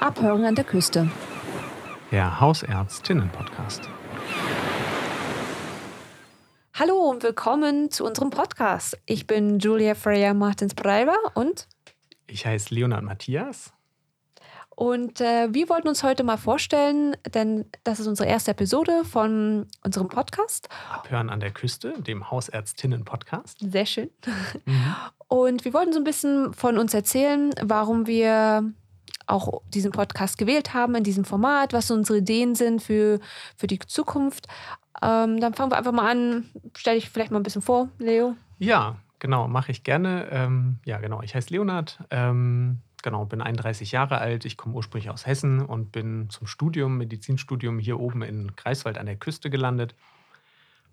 Abhören an der Küste. Der Hausärztinnen-Podcast. Hallo und willkommen zu unserem Podcast. Ich bin Julia Freya Martins Breyer und Ich heiße Leonard Matthias. Und äh, wir wollten uns heute mal vorstellen, denn das ist unsere erste Episode von unserem Podcast. Abhören an der Küste, dem Hausärztinnen-Podcast. Sehr schön. Und wir wollten so ein bisschen von uns erzählen, warum wir auch diesen Podcast gewählt haben in diesem Format, was unsere Ideen sind für, für die Zukunft. Ähm, dann fangen wir einfach mal an. Stell dich vielleicht mal ein bisschen vor, Leo. Ja, genau, mache ich gerne. Ähm, ja, genau, ich heiße Leonard. Ähm, genau, bin 31 Jahre alt. Ich komme ursprünglich aus Hessen und bin zum Studium, Medizinstudium hier oben in Greifswald an der Küste gelandet.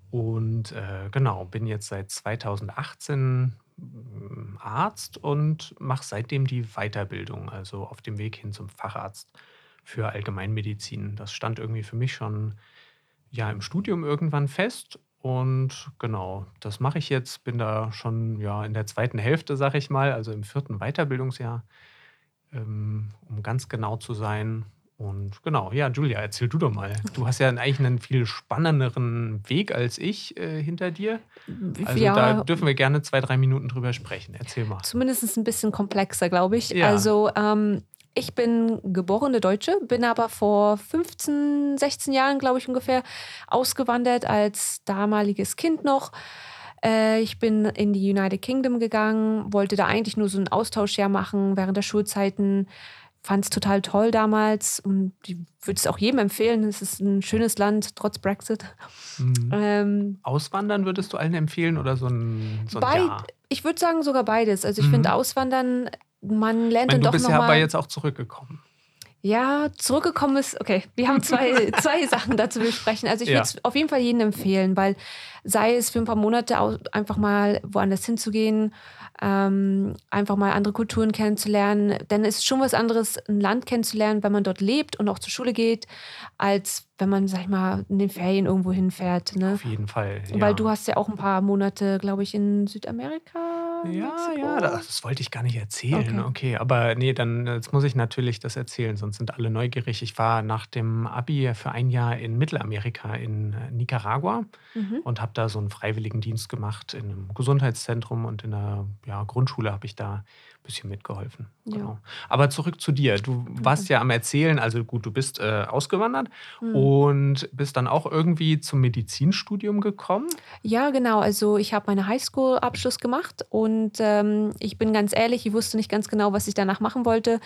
Und äh, genau, bin jetzt seit 2018 mm, Arzt und mache seitdem die Weiterbildung, also auf dem Weg hin zum Facharzt für Allgemeinmedizin. Das stand irgendwie für mich schon ja im Studium irgendwann fest. Und genau, das mache ich jetzt. Bin da schon ja in der zweiten Hälfte, sag ich mal, also im vierten Weiterbildungsjahr, ähm, um ganz genau zu sein. Und genau, ja, Julia, erzähl du doch mal. Du hast ja eigentlich einen viel spannenderen Weg als ich äh, hinter dir. Also ja, da dürfen wir gerne zwei, drei Minuten drüber sprechen. Erzähl mal. zumindest ein bisschen komplexer, glaube ich. Ja. Also ähm, ich bin geborene Deutsche, bin aber vor 15, 16 Jahren, glaube ich ungefähr, ausgewandert als damaliges Kind noch. Äh, ich bin in die United Kingdom gegangen, wollte da eigentlich nur so ein Austauschjahr machen während der Schulzeiten. Fand es total toll damals und ich würde es auch jedem empfehlen. Es ist ein schönes Land, trotz Brexit. Mhm. Ähm, Auswandern würdest du allen empfehlen oder so ein, so ein beid, Jahr? Ich würde sagen sogar beides. Also ich Mhm. finde Auswandern, man lernt Ich meine, dann du doch bist ja aber jetzt auch zurückgekommen. Ja, zurückgekommen ist, okay, wir haben zwei, zwei Sachen dazu besprechen. Also ich Ja. würde es auf jeden Fall jedem empfehlen, weil sei es für ein paar Monate einfach mal woanders hinzugehen, ähm, einfach mal andere Kulturen kennenzulernen, denn es ist schon was anderes, ein Land kennenzulernen, wenn man dort lebt und auch zur Schule geht, als wenn man, sag ich mal, in den Ferien irgendwo hinfährt. Ne? Auf jeden Fall. Ja. Weil du hast ja auch ein paar Monate, glaube ich, in Südamerika. Ja, Mexiko. ja, das, das wollte ich gar nicht erzählen. Okay. Okay. aber nee, dann jetzt muss ich natürlich das erzählen, sonst sind alle neugierig. Ich war nach dem Abi für ein Jahr in Mittelamerika, in äh, Nicaragua Mhm. und habe da so einen Freiwilligendienst gemacht in einem Gesundheitszentrum und in der ja, Grundschule habe ich da bisschen mitgeholfen. Ja. Genau. Aber zurück zu dir. Du warst ja am Erzählen, also gut, du bist äh, ausgewandert Mhm. und bist dann auch irgendwie zum Medizinstudium gekommen. Ja, genau. Also ich habe meine Highschool-Abschluss gemacht und ähm, ich bin ganz ehrlich, ich wusste nicht ganz genau, was ich danach machen wollte.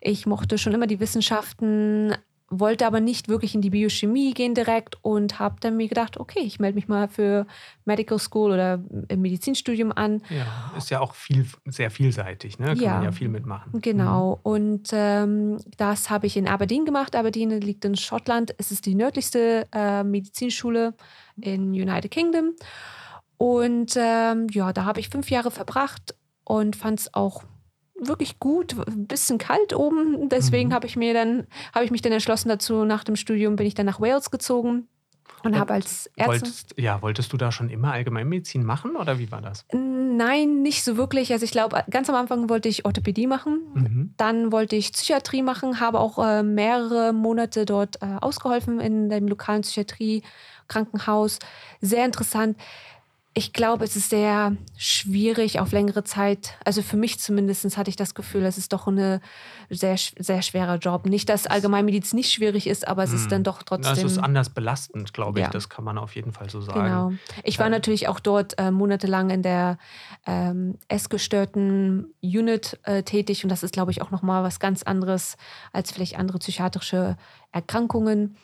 Ich mochte schon immer die Wissenschaften, wollte aber nicht wirklich in die Biochemie gehen direkt und habe dann mir gedacht, okay, ich melde mich mal für Medical School oder im Medizinstudium an. Ja, ist ja auch viel, sehr vielseitig, ne? Kann Ja. man ja viel mitmachen. Genau. Und ähm, das habe ich in Aberdeen gemacht. Aberdeen liegt in Schottland. Es ist die nördlichste äh, Medizinschule in United Kingdom. Und ähm, ja, da habe ich fünf Jahre verbracht und fand es auch wirklich gut, ein bisschen kalt oben. Deswegen Mhm. habe ich mir dann, habe ich mich dann entschlossen dazu, nach dem Studium bin ich dann nach Wales gezogen und Und habe als Ärztin. Wolltest, ja, wolltest du da schon immer Allgemeinmedizin machen oder wie war das? Nein, nicht so wirklich. Also ich glaube, ganz am Anfang wollte ich Orthopädie machen. Mhm. Dann wollte ich Psychiatrie machen, habe auch äh, mehrere Monate dort äh, ausgeholfen in dem lokalen Psychiatrie-Krankenhaus. Sehr interessant. Ich glaube, es ist sehr schwierig auf längere Zeit. Also für mich zumindest hatte ich das Gefühl, es ist doch eine sehr, sehr schwerer Job. Nicht, dass Allgemeinmedizin nicht schwierig ist, aber es ist Mhm. dann doch trotzdem. ist anders belastend, glaube ich. Ja. Das kann man auf jeden Fall so sagen. Genau. Ich war Ähm, natürlich auch dort äh, monatelang in der ähm, essgestörten Unit äh, tätig und das ist, glaube ich, auch nochmal was ganz anderes als vielleicht andere psychiatrische Erkrankungen.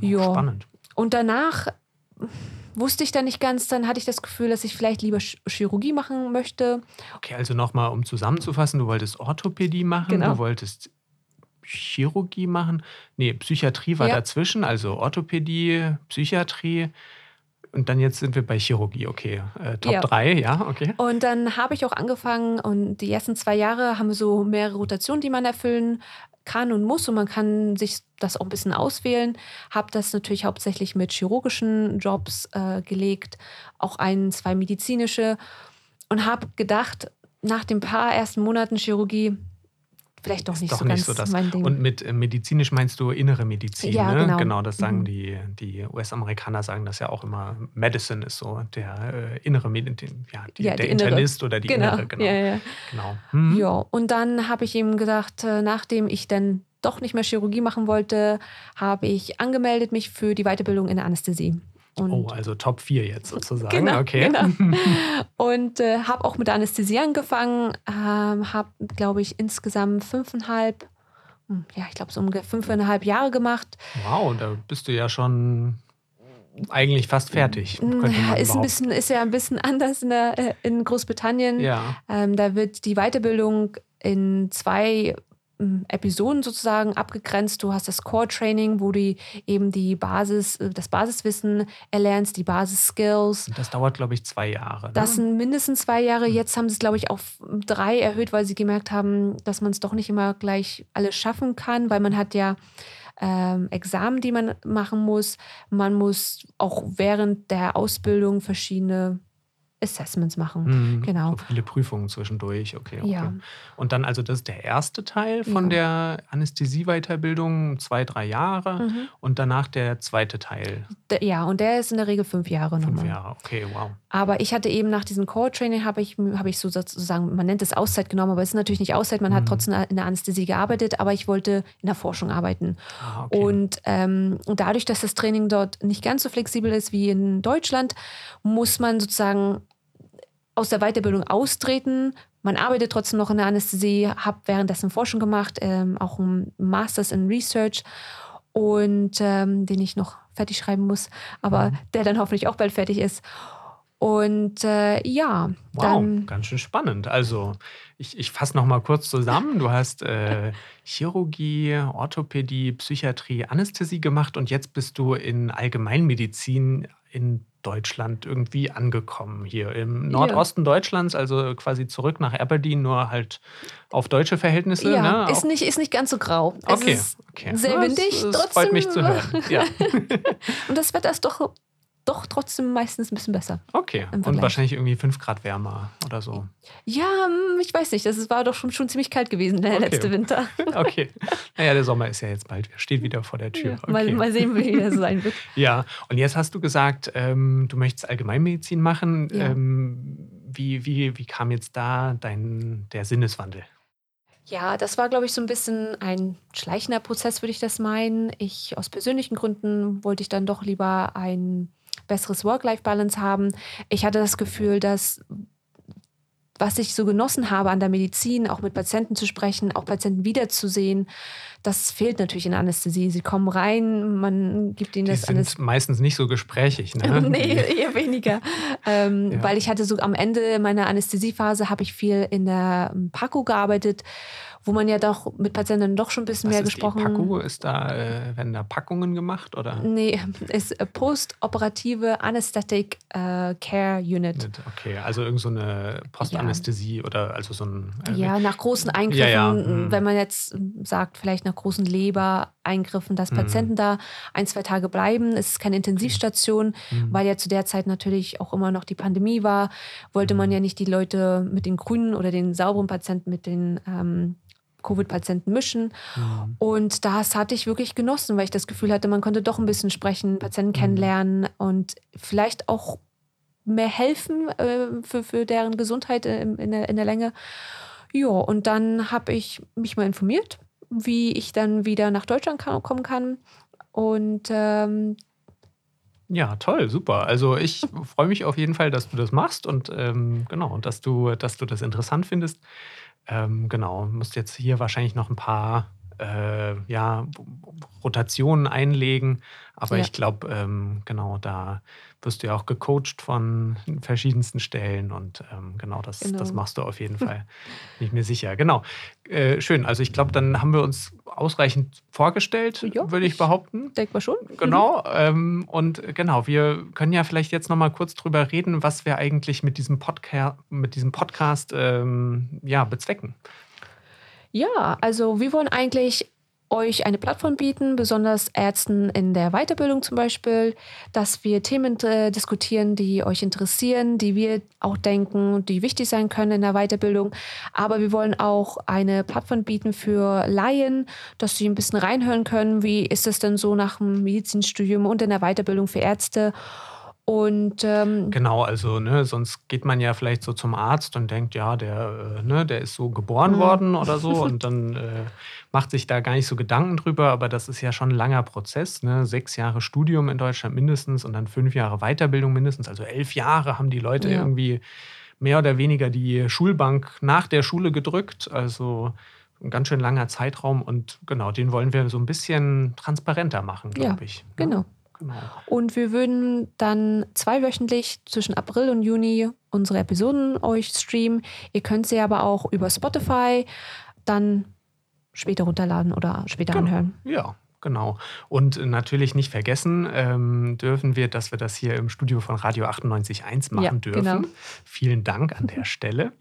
Mhm, Ja. Spannend. Und danach wusste ich dann nicht ganz, dann hatte ich das Gefühl, dass ich vielleicht lieber Ch Chirurgie machen möchte. Okay, also nochmal, um zusammenzufassen, du wolltest Orthopädie machen, Genau. du wolltest Chirurgie machen. Nee, Psychiatrie war Ja. dazwischen, also Orthopädie, Psychiatrie. Und dann jetzt sind wir bei Chirurgie, okay. Äh, Top Ja. 3, ja, okay. Und dann habe ich auch angefangen und die ersten zwei Jahre haben so mehrere Rotationen, die man erfüllen kann und muss und man kann sich das auch ein bisschen auswählen. Habe das natürlich hauptsächlich mit chirurgischen Jobs äh, gelegt, auch ein, zwei medizinische und habe gedacht, nach den paar ersten Monaten Chirurgie, vielleicht doch nicht doch so nicht so das. mein Ding. Und mit äh, medizinisch meinst du innere Medizin, Ja, ne? genau. Genau, das sagen Mhm. die, die US-Amerikaner sagen das ja auch immer. Medicine ist so der äh, innere Medizin, ja, die, Ja, der die. Internist oder die genau. innere, genau. Ja, ja. genau. Mhm. Ja, und dann habe ich ihm gesagt, äh, nachdem ich dann doch nicht mehr Chirurgie machen wollte, habe ich angemeldet mich für die Weiterbildung in der Anästhesie. Und, Oh, also Top 4 jetzt sozusagen. Genau, okay. genau. und äh, habe auch mit der Anästhesie angefangen, ähm, habe, glaube ich, insgesamt fünfeinhalb, hm, ja, ich glaube so ungefähr fünfeinhalb Jahre gemacht. Wow, da bist du ja schon eigentlich fast fertig. Könnte man Ja, ist, ein bisschen, ist ja ein bisschen anders in, der, äh, in Großbritannien. Ja. Ähm, da wird die Weiterbildung in zwei Episoden sozusagen abgegrenzt. Du hast das Core-Training, wo du eben die Basis, äh, das Basiswissen erlernst, die Basis-Skills. Das dauert, glaube ich, zwei Jahre. Ne? Das sind mindestens zwei Jahre. Jetzt haben sie es, glaube ich, auf drei erhöht, weil sie gemerkt haben, dass man es doch nicht immer gleich alles schaffen kann, weil man hat ja ähm, Examen, die man machen muss. Man muss auch während der Ausbildung verschiedene Assessments machen. Mhm. Genau. So viele Prüfungen zwischendurch, okay. okay. Ja. Und dann, also das ist der erste Teil von Ja. der Anästhesie-Weiterbildung, zwei, drei Jahre. Mhm. Und danach der zweite Teil, Ja, und der ist in der Regel fünf Jahre fünf nochmal. Jahre. Okay, wow. Aber ich hatte eben nach diesem Core-Training, habe ich, hab ich so sozusagen, man nennt es Auszeit genommen, aber es ist natürlich nicht Auszeit, man hat Mhm. trotzdem in der Anästhesie gearbeitet, aber ich wollte in der Forschung arbeiten. Ah, okay. Und ähm, dadurch, dass das Training dort nicht ganz so flexibel ist wie in Deutschland, muss man sozusagen aus der Weiterbildung austreten. Man arbeitet trotzdem noch in der Anästhesie, habe währenddessen Forschung gemacht, ähm, auch einen Masters in Research und ähm, den ich noch fertig schreiben muss, aber Mhm. der dann hoffentlich auch bald fertig ist. Und äh, ja, Wow, dann ganz schön spannend. Also, ich, ich fasse noch mal kurz zusammen. Du hast äh, Chirurgie, Orthopädie, Psychiatrie, Anästhesie gemacht und jetzt bist du in Allgemeinmedizin in Deutschland irgendwie angekommen. Hier im Nordosten Deutschlands, also quasi zurück nach Aberdeen, nur halt auf deutsche Verhältnisse. ja, ne? ist, nicht, ist nicht ganz so grau. Es Okay, ist okay. sehr Ja, windig, Es, es freut mich zu hören. Ja, Und das Wetter ist doch, doch trotzdem meistens ein bisschen besser. okay. Und wahrscheinlich irgendwie 5 Grad wärmer oder so. Ja, hm, ich weiß nicht. Das war doch schon, schon ziemlich kalt gewesen der Okay. letzte Winter. Okay. Naja, der Sommer ist ja jetzt bald, steht wieder vor der Tür. Ja, mal, Okay. mal sehen, wie das sein wird. Ja, und jetzt hast du gesagt, ähm, du möchtest Allgemeinmedizin machen. Ja. Ähm, wie, wie, wie kam jetzt da dein, der Sinneswandel? Ja, das war, glaube ich, so ein bisschen ein schleichender Prozess, würde ich das meinen. Ich aus persönlichen Gründen wollte ich dann doch lieber ein besseres Work-Life-Balance haben. Ich hatte das Gefühl, dass was ich so genossen habe an der Medizin, auch mit Patienten zu sprechen, auch Patienten wiederzusehen, das fehlt natürlich in Anästhesie. Sie kommen rein, man gibt ihnen Die das alles meistens nicht so gesprächig, ne? nee, eher weniger. Ähm, Ja. Weil ich hatte so am Ende meiner Anästhesiephase habe ich viel in der Paco gearbeitet, wo man ja doch mit Patienten doch schon ein bisschen Was mehr ist gesprochen Die Paco, ist da, äh, werden da Packungen gemacht oder? Nee, ist äh, postoperative Anesthetic äh, Care Unit. Okay, also irgend so eine Postanästhesie oder also so ein. äh, Ja, nach großen Eingriffen, Ja, ja, mhm. wenn man jetzt ähm, sagt, vielleicht nach großen Lebereingriffen, dass Mhm. Patienten da ein, zwei Tage bleiben. Es ist keine Intensivstation, Mhm. weil ja zu der Zeit natürlich auch immer noch die Pandemie war. Wollte man Mhm. ja nicht die Leute mit den grünen oder den sauberen Patienten mit den ähm, Covid-Patienten mischen. Mhm. Und das hatte ich wirklich genossen, weil ich das Gefühl hatte, man konnte doch ein bisschen sprechen, Patienten kennenlernen und vielleicht auch mehr helfen äh, für, für deren Gesundheit äh, in, in, der, in der Länge. Ja, und dann habe ich mich mal informiert, wie ich dann wieder nach Deutschland ka- kommen kann. Und ähm, Ja, toll, super. Also ich freue mich auf jeden Fall, dass du das machst und ähm, genau, dass du, dass du das interessant findest. Ähm, genau, musst jetzt hier wahrscheinlich noch ein paar äh, ja, Rotationen einlegen, aber Ja. ich glaube, ähm, genau, da wirst du ja auch gecoacht von verschiedensten Stellen und ähm, genau, das, Genau. das machst du auf jeden Fall. Bin ich mir sicher. Genau. Äh, schön. Also ich glaube, dann haben wir uns ausreichend vorgestellt, Ja, würde ich behaupten. denk mal schon. Genau. Ähm, und genau, wir können ja vielleicht jetzt noch mal kurz drüber reden, was wir eigentlich mit diesem, Podca mit diesem Podcast ähm, ja, bezwecken. Ja, also wir wollen eigentlich euch eine Plattform bieten, besonders Ärzten in der Weiterbildung zum Beispiel, dass wir Themen äh, diskutieren, die euch interessieren, die wir auch denken, die wichtig sein können in der Weiterbildung. Aber wir wollen auch eine Plattform bieten für Laien, dass sie ein bisschen reinhören können, wie ist es denn so nach dem Medizinstudium und in der Weiterbildung für Ärzte. Und ähm, genau, also ne, sonst geht man ja vielleicht so zum Arzt und denkt, ja, der, äh, ne, der ist so geboren mhm. worden oder so und dann äh, macht sich da gar nicht so Gedanken drüber, aber das ist ja schon ein langer Prozess, ne? Sechs Jahre Studium in Deutschland mindestens und dann fünf Jahre Weiterbildung mindestens, also elf Jahre haben die Leute ja. irgendwie mehr oder weniger die Schulbank nach der Schule gedrückt. Also ein ganz schön langer Zeitraum und genau, den wollen wir so ein bisschen transparenter machen, glaube ja, ich. Ne? Genau. Genau. Und wir würden dann zweiwöchentlich zwischen April und Juni unsere Episoden euch streamen. Ihr könnt sie aber auch über Spotify dann später runterladen oder später genau. anhören. Ja, genau. Und natürlich nicht vergessen ähm, dürfen wir, dass wir das hier im Studio von Radio 98.1 machen ja, dürfen. Genau. Vielen Dank an der Stelle.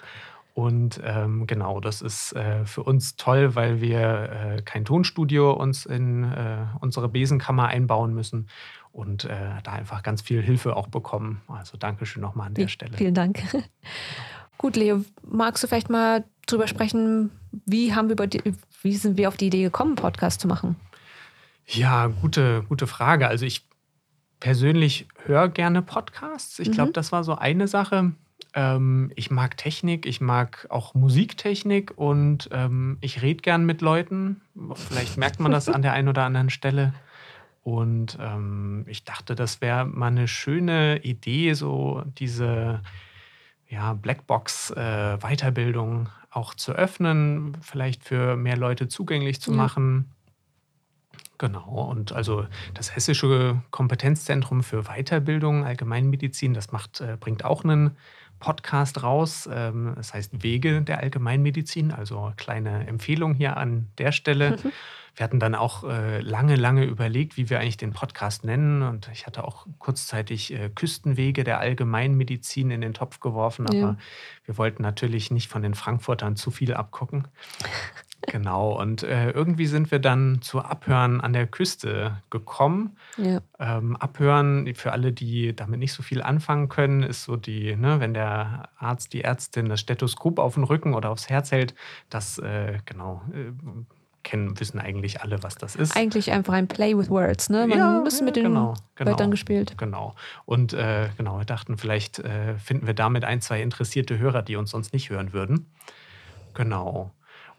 Und ähm, genau, das ist äh, für uns toll, weil wir äh, kein Tonstudio uns in äh, unsere Besenkammer einbauen müssen und äh, da einfach ganz viel Hilfe auch bekommen. Also Dankeschön nochmal an der ja, Stelle. Vielen Dank. Gut, Leo, magst du vielleicht mal drüber sprechen, wie, haben wir die, wie sind wir auf die Idee gekommen, Podcast zu machen? Ja, gute, gute Frage. Also ich persönlich höre gerne Podcasts. Ich glaube, mhm. das war so eine Sache. Ähm, ich mag Technik, ich mag auch Musiktechnik und ähm, ich rede gern mit Leuten. Vielleicht merkt man das an der einen oder anderen Stelle. Und ähm, ich dachte, das wäre mal eine schöne Idee, so diese ja, Blackbox-Weiterbildung äh, auch zu öffnen, vielleicht für mehr Leute zugänglich zu ja. machen. Genau, und also das Hessische Kompetenzzentrum für Weiterbildung Allgemeinmedizin, das macht, äh, bringt auch einen Podcast raus. Ähm, das heißt Wege der Allgemeinmedizin, also kleine Empfehlung hier an der Stelle. Wir hatten dann auch äh, lange, lange überlegt, wie wir eigentlich den Podcast nennen. Und ich hatte auch kurzzeitig äh, Küstenwege der Allgemeinmedizin in den Topf geworfen. Aber ja. wir wollten natürlich nicht von den Frankfurtern zu viel abgucken. Genau, und äh, irgendwie sind wir dann zu Abhören an der Küste gekommen. Ja. Ähm, Abhören, für alle, die damit nicht so viel anfangen können, ist so die, ne, wenn der Arzt, die Ärztin das Stethoskop auf den Rücken oder aufs Herz hält, das, äh, genau, äh, kennen, wissen eigentlich alle, was das ist. Eigentlich einfach ein Play with Words, ne? Man ja, ist mit den genau, genau, Wörtern gespielt. Genau. Und äh, genau, wir dachten, vielleicht äh, finden wir damit ein, zwei interessierte Hörer, die uns sonst nicht hören würden. Genau.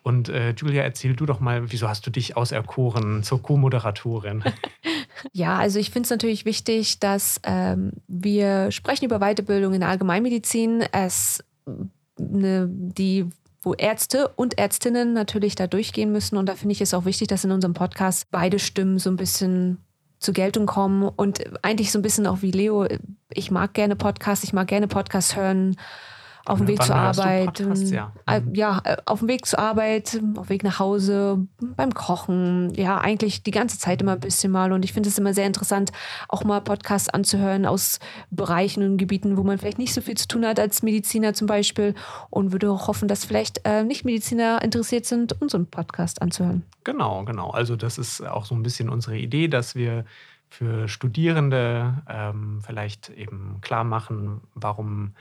Und äh, Julia, erzähl du doch mal, wieso hast du dich auserkoren zur Co-Moderatorin? ja, also ich finde es natürlich wichtig, dass ähm, wir sprechen über Weiterbildung in der Allgemeinmedizin. Es eine, die wo Ärzte und Ärztinnen natürlich da durchgehen müssen. Und da finde ich es auch wichtig, dass in unserem Podcast beide Stimmen so ein bisschen zur Geltung kommen und eigentlich so ein bisschen auch wie Leo, ich mag gerne Podcasts, ich mag gerne Podcasts hören auf dem Weg zur Arbeit. Ja. Äh, mhm. ja, äh, auf dem Weg zur Arbeit, auf dem Weg nach Hause, beim Kochen. Ja, eigentlich die ganze Zeit immer ein bisschen mal. Und ich finde es immer sehr interessant, auch mal Podcasts anzuhören aus Bereichen und Gebieten, wo man vielleicht nicht so viel zu tun hat als Mediziner zum Beispiel. Und würde auch hoffen, dass vielleicht äh, Nicht-Mediziner interessiert sind, unseren Podcast anzuhören. Genau, genau. Also das ist auch so ein bisschen unsere Idee, dass wir für Studierende ähm, vielleicht eben klar machen, warum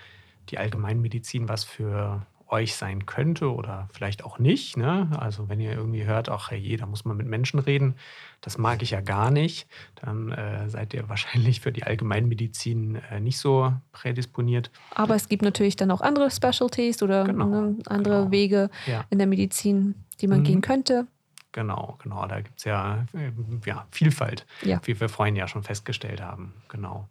die Allgemeinmedizin was für euch sein könnte oder vielleicht auch nicht. Ne? Also wenn ihr irgendwie hört, ach hey, da muss man mit Menschen reden, das mag ich ja gar nicht, dann äh, seid ihr wahrscheinlich für die Allgemeinmedizin äh, nicht so prädisponiert. Aber es gibt natürlich dann auch andere Specialties oder genau, ne, andere genau. Wege ja. in der Medizin, die man mhm. gehen könnte. Genau, genau. Da gibt es ja, äh, ja Vielfalt, ja. wie wir vorhin ja schon festgestellt haben. Genau.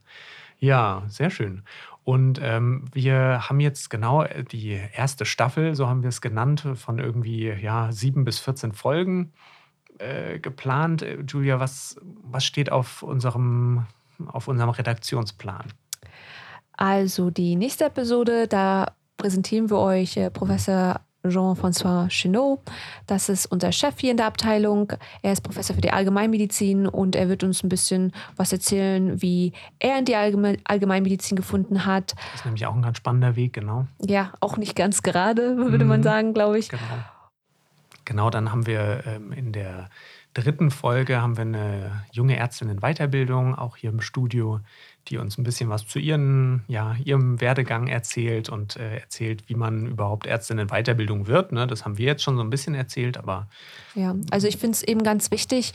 Ja, sehr schön. Und ähm, wir haben jetzt genau äh, die erste Staffel, so haben wir es genannt, von irgendwie ja, sieben bis 14 Folgen äh, geplant. Äh, Julia, was, was steht auf unserem, auf unserem Redaktionsplan? Also die nächste Episode, da präsentieren wir euch äh, Professor Jean-François Chenot. Das ist unser Chef hier in der Abteilung. Er ist Professor für die Allgemeinmedizin und er wird uns ein bisschen was erzählen, wie er in die Allgemeinmedizin gefunden hat. Das ist nämlich auch ein ganz spannender Weg, genau. Ja, auch nicht ganz gerade, würde mhm. man sagen, glaube ich. Genau. Genau, dann haben wir ähm, in der dritten Folge haben wir eine junge Ärztin in Weiterbildung, auch hier im Studio, die uns ein bisschen was zu ihren, ja, ihrem Werdegang erzählt und äh, erzählt, wie man überhaupt Ärztin in Weiterbildung wird. Ne? Das haben wir jetzt schon so ein bisschen erzählt, aber. Ja, also ich finde es eben ganz wichtig,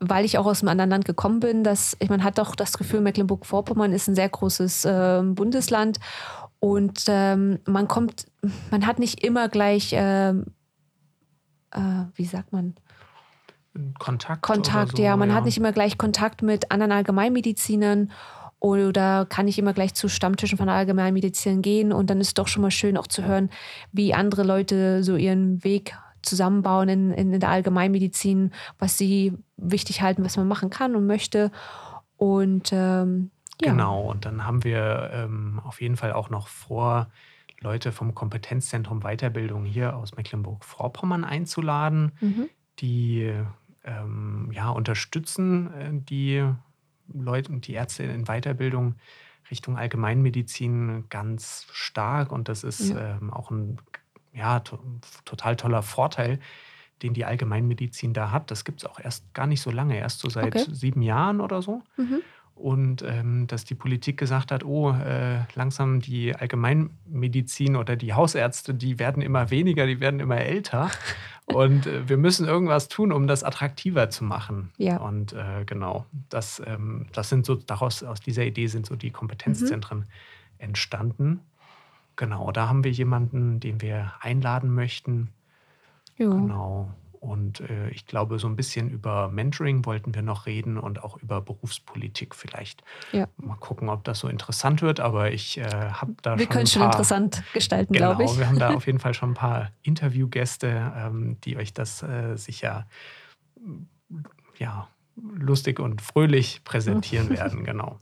weil ich auch aus einem anderen Land gekommen bin, dass ich, man hat doch das Gefühl, Mecklenburg-Vorpommern ist ein sehr großes äh, Bundesland und ähm, man kommt, man hat nicht immer gleich, äh, äh, wie sagt man? Kontakt. Kontakt, so, ja. Man ja. hat nicht immer gleich Kontakt mit anderen Allgemeinmedizinern oder kann nicht immer gleich zu Stammtischen von Allgemeinmedizinern gehen. Und dann ist es doch schon mal schön auch zu hören, wie andere Leute so ihren Weg zusammenbauen in, in, in der Allgemeinmedizin, was sie wichtig halten, was man machen kann und möchte. Und ähm, ja. Genau, und dann haben wir ähm, auf jeden Fall auch noch vor, Leute vom Kompetenzzentrum Weiterbildung hier aus Mecklenburg-Vorpommern einzuladen, mhm. die ähm, ja, unterstützen äh, die Leute und die Ärzte in Weiterbildung Richtung Allgemeinmedizin ganz stark. Und das ist ja. ähm, auch ein ja, to total toller Vorteil, den die Allgemeinmedizin da hat. Das gibt es auch erst gar nicht so lange, erst so seit okay. sieben Jahren oder so. Mhm. Und ähm, dass die Politik gesagt hat, oh, äh, langsam die Allgemeinmedizin oder die Hausärzte, die werden immer weniger, die werden immer älter. Und äh, wir müssen irgendwas tun, um das attraktiver zu machen. Ja. Und äh, genau, das, ähm, das sind so, daraus, aus dieser Idee sind so die Kompetenzzentren mhm. entstanden. Genau, da haben wir jemanden, den wir einladen möchten. Ja. Genau. Und äh, ich glaube, so ein bisschen über Mentoring wollten wir noch reden und auch über Berufspolitik vielleicht. Ja. Mal gucken, ob das so interessant wird, aber ich äh, habe da wir schon. Wir können schon interessant gestalten, genau, glaube ich. Wir haben da auf jeden Fall schon ein paar Interviewgäste, ähm, die euch das äh, sicher ja, lustig und fröhlich präsentieren werden, genau.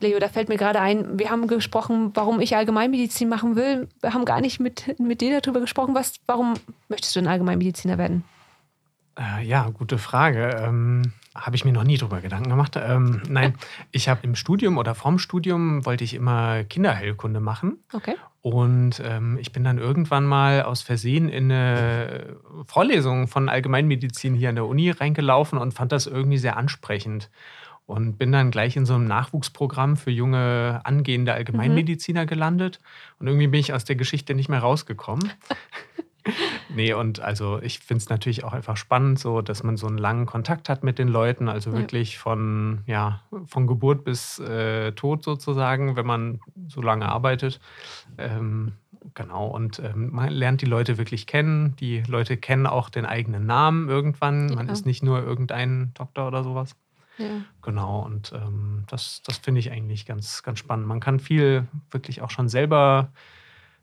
Leo, da fällt mir gerade ein, wir haben gesprochen, warum ich Allgemeinmedizin machen will. Wir haben gar nicht mit, mit dir darüber gesprochen. Was, warum möchtest du ein Allgemeinmediziner werden? Äh, ja, gute Frage. Ähm, habe ich mir noch nie drüber Gedanken gemacht. Ähm, nein, ich habe im Studium oder vorm Studium wollte ich immer Kinderheilkunde machen. Okay. Und ähm, ich bin dann irgendwann mal aus Versehen in eine Vorlesung von Allgemeinmedizin hier an der Uni reingelaufen und fand das irgendwie sehr ansprechend und bin dann gleich in so einem Nachwuchsprogramm für junge angehende Allgemeinmediziner mhm. gelandet. Und irgendwie bin ich aus der Geschichte nicht mehr rausgekommen. nee, und also ich finde es natürlich auch einfach spannend, so dass man so einen langen Kontakt hat mit den Leuten, also ja. wirklich von, ja, von Geburt bis äh, Tod sozusagen, wenn man so lange arbeitet. Ähm, genau, und ähm, man lernt die Leute wirklich kennen. Die Leute kennen auch den eigenen Namen irgendwann. Ja. Man ist nicht nur irgendein Doktor oder sowas. Ja. Genau, und ähm, das, das finde ich eigentlich ganz, ganz spannend. Man kann viel wirklich auch schon selber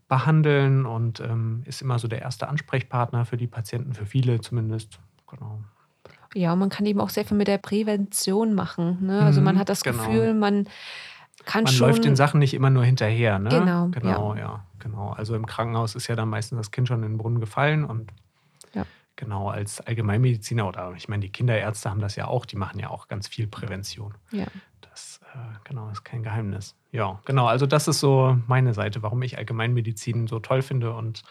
behandeln und ähm, ist immer so der erste Ansprechpartner für die Patienten, für viele zumindest. Genau. Ja, man kann eben auch sehr viel mit der Prävention machen. Ne? Also man mhm, hat das genau. Gefühl, man kann man schon. Man läuft den Sachen nicht immer nur hinterher. Ne? Genau. Genau, ja. ja. genau. Also im Krankenhaus ist ja dann meistens das Kind schon in den Brunnen gefallen und Genau, als Allgemeinmediziner oder ich meine, die Kinderärzte haben das ja auch, die machen ja auch ganz viel Prävention. Ja. Das äh, genau ist kein Geheimnis. Ja, genau, also das ist so meine Seite, warum ich Allgemeinmedizin so toll finde und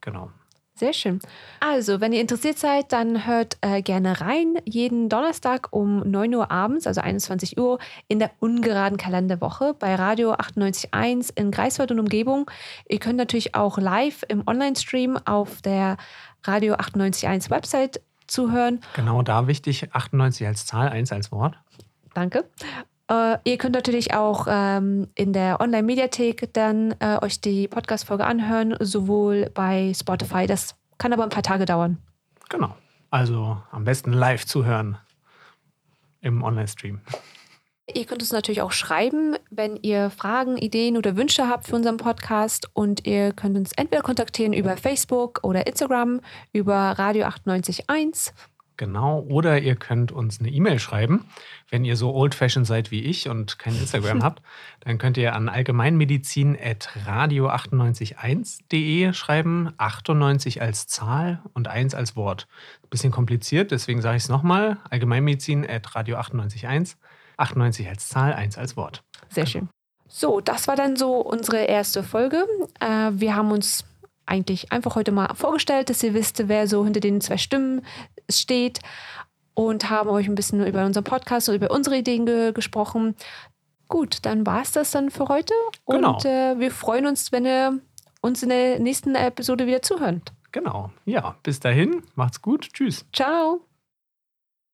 genau. Sehr schön. Also, wenn ihr interessiert seid, dann hört äh, gerne rein. Jeden Donnerstag um 9 Uhr abends, also 21 Uhr, in der ungeraden Kalenderwoche bei Radio 98.1 in Greifswald und Umgebung. Ihr könnt natürlich auch live im Online-Stream auf der Radio 98.1 Website zuhören. Genau, da wichtig, 98 als Zahl, 1 als Wort. Danke. Äh, ihr könnt natürlich auch ähm, in der Online-Mediathek dann äh, euch die Podcast-Folge anhören, sowohl bei Spotify. Das kann aber ein paar Tage dauern. Genau. Also am besten live zuhören im Online-Stream. Ihr könnt uns natürlich auch schreiben, wenn ihr Fragen, Ideen oder Wünsche habt für unseren Podcast. Und ihr könnt uns entweder kontaktieren über Facebook oder Instagram, über Radio 98.1. Genau, oder ihr könnt uns eine E-Mail schreiben. Wenn ihr so old-fashioned seid wie ich und kein Instagram habt, dann könnt ihr an allgemeinmedizin.radio981.de schreiben. 98 als Zahl und 1 als Wort. Bisschen kompliziert, deswegen sage ich es nochmal. Allgemeinmedizin.radio981. 98 als Zahl, 1 als Wort. Sehr schön. So, das war dann so unsere erste Folge. Äh, wir haben uns eigentlich einfach heute mal vorgestellt, dass ihr wisst, wer so hinter den zwei Stimmen steht und haben euch ein bisschen über unseren Podcast und über unsere Ideen ge gesprochen. Gut, dann war es das dann für heute. Genau. Und äh, wir freuen uns, wenn ihr uns in der nächsten Episode wieder zuhört. Genau. Ja, bis dahin. Macht's gut. Tschüss. Ciao.